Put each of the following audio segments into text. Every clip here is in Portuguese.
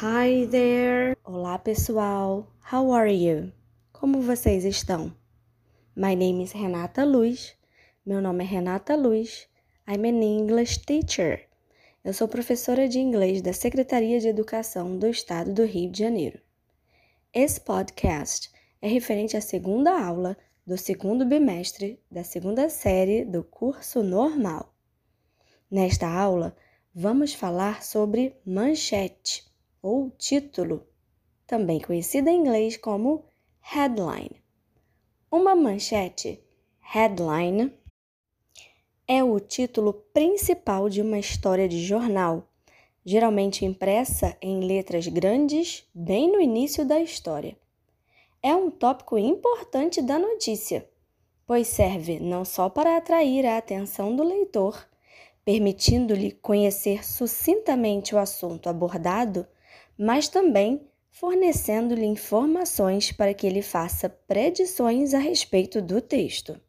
Hi there! Olá pessoal! How are you? Como vocês estão? My name is Renata Luz. Meu nome é Renata Luz. I'm an English teacher. Eu sou professora de inglês da Secretaria de Educação do Estado do Rio de Janeiro. Esse podcast é referente à segunda aula do segundo bimestre da segunda série do curso normal. Nesta aula, vamos falar sobre manchete ou título, também conhecida em inglês como headline. Uma manchete, headline, é o título principal de uma história de jornal, geralmente impressa em letras grandes bem no início da história. É um tópico importante da notícia, pois serve não só para atrair a atenção do leitor, permitindo-lhe conhecer sucintamente o assunto abordado, mas também fornecendo-lhe informações para que ele faça predições a respeito do texto.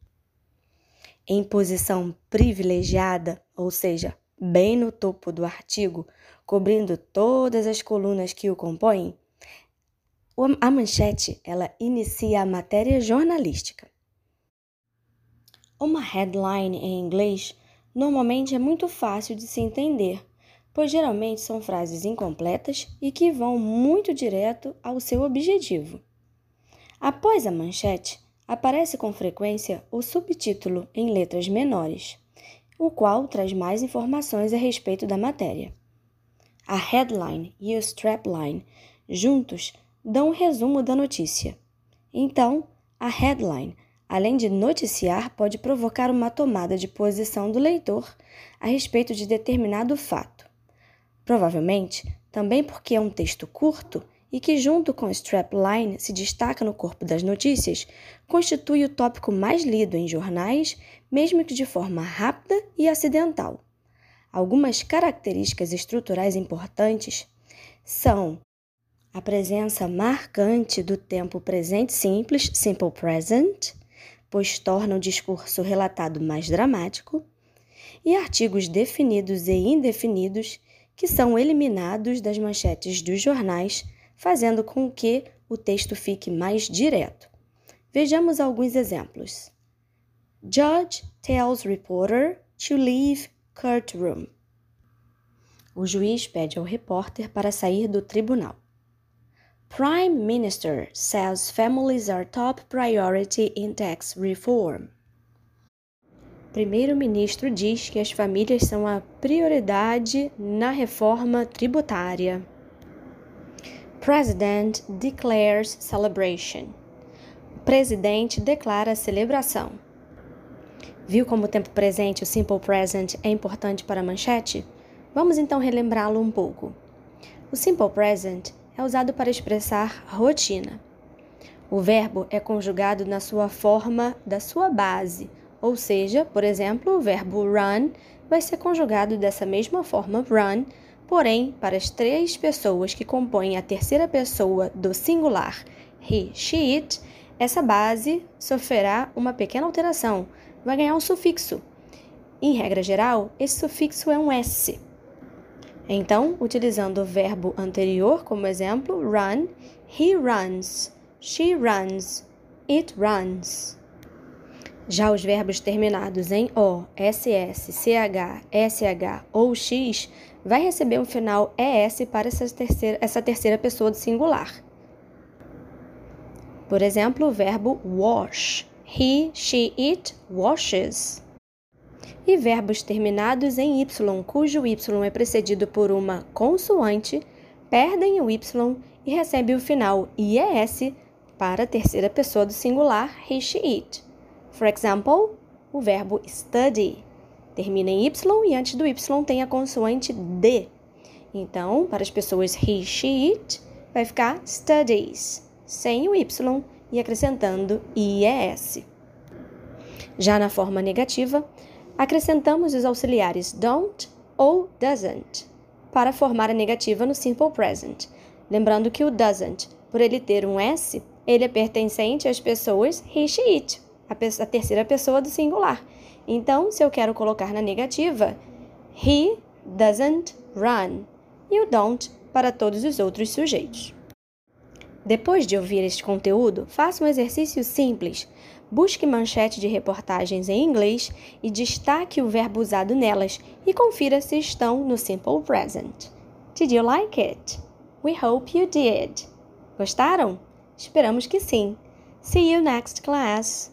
Em posição privilegiada, ou seja, bem no topo do artigo, cobrindo todas as colunas que o compõem, a manchete ela inicia a matéria jornalística. Uma headline em inglês normalmente é muito fácil de se entender, pois geralmente são frases incompletas e que vão muito direto ao seu objetivo. Após a manchete, aparece com frequência o subtítulo em letras menores, o qual traz mais informações a respeito da matéria. A headline e o strapline juntos dão um resumo da notícia. Então, a headline além de noticiar, pode provocar uma tomada de posição do leitor a respeito de determinado fato. Provavelmente, também porque é um texto curto e que, junto com strapline, se destaca no corpo das notícias, constitui o tópico mais lido em jornais, mesmo que de forma rápida e acidental. Algumas características estruturais importantes são a presença marcante do tempo presente simples, simple present, pois torna o discurso relatado mais dramático, e artigos definidos e indefinidos que são eliminados das manchetes dos jornais, fazendo com que o texto fique mais direto. Vejamos alguns exemplos. Judge tells reporter to leave courtroom. O juiz pede ao repórter para sair do tribunal. Prime Minister says families are top priority in tax reform. Primeiro-ministro diz que as famílias são a prioridade na reforma tributária. President declares celebration. O presidente declara celebração. Viu como o tempo presente, o simple present, é importante para a manchete? Vamos então relembrá-lo um pouco. O simple present é usado para expressar rotina. O verbo é conjugado na sua forma da sua base, ou seja, por exemplo, o verbo run vai ser conjugado dessa mesma forma run, porém, para as três pessoas que compõem a terceira pessoa do singular he, she, it, essa base sofrerá uma pequena alteração, vai ganhar um sufixo. Em regra geral, esse sufixo é um S. Então, utilizando o verbo anterior como exemplo, run, he runs, she runs, it runs. Já os verbos terminados em O, SS, CH, SH ou X vai receber um final ES para essa terceira, essa terceira pessoa do singular. Por exemplo, o verbo wash. He, she, it washes e verbos terminados em y, cujo y é precedido por uma consoante, perdem o y e recebem o final ies para a terceira pessoa do singular he, she, it. For example, o verbo study termina em y e antes do y tem a consoante d. Então, para as pessoas he, she, it, vai ficar studies, sem o y e acrescentando ies. Já na forma negativa, acrescentamos os auxiliares don't ou doesn't para formar a negativa no simple present. Lembrando que o doesn't, por ele ter um S, ele é pertencente às pessoas he, she, it, a, a terceira pessoa do singular. Então, se eu quero colocar na negativa, he doesn't run e o don't para todos os outros sujeitos. Depois de ouvir este conteúdo, faça um exercício simples. Busque manchete de reportagens em inglês e destaque o verbo usado nelas e confira se estão no simple present. Did you like it? We hope you did. Gostaram? Esperamos que sim. See you next class.